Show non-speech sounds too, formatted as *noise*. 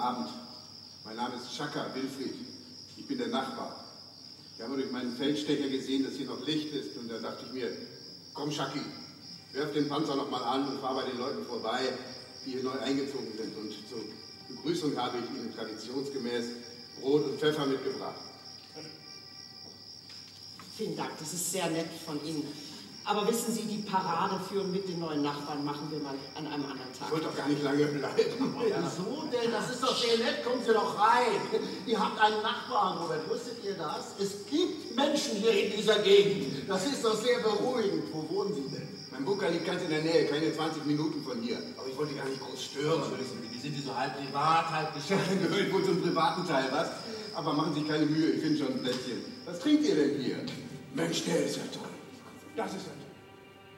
Abend. Mein Name ist Schaka Wilfried. Ich bin der Nachbar. Ich habe durch meinen Feldstecher gesehen, dass hier noch Licht ist. Und da dachte ich mir, komm Schaki, werf den Panzer noch mal an und fahr bei den Leuten vorbei, die hier neu eingezogen sind. Und zur Begrüßung habe ich Ihnen traditionsgemäß Brot und Pfeffer mitgebracht. Vielen Dank, das ist sehr nett von Ihnen. Aber wissen Sie, die Parade führen mit den neuen Nachbarn machen wir mal an einem anderen Tag. Ich wollte doch gar nicht lange bleiben. *laughs* Wieso denn? Das ist doch sehr nett. Kommen Sie doch rein. Ihr habt einen Nachbarn, Robert. Wusstet ihr das? Es gibt Menschen hier in dieser Gegend. Das ist doch sehr beruhigend. Wo wohnen Sie denn? Mein Bunker liegt ganz in der Nähe, keine 20 Minuten von hier. Aber ich wollte gar nicht groß stören. Die sind die so halb privat, halb geschäftlich. *laughs* Gehört wohl zum privaten Teil, was? Aber machen Sie sich keine Mühe, ich finde schon ein Plätzchen. Was trinkt ihr denn hier? Mensch, der ist ja toll. That's ist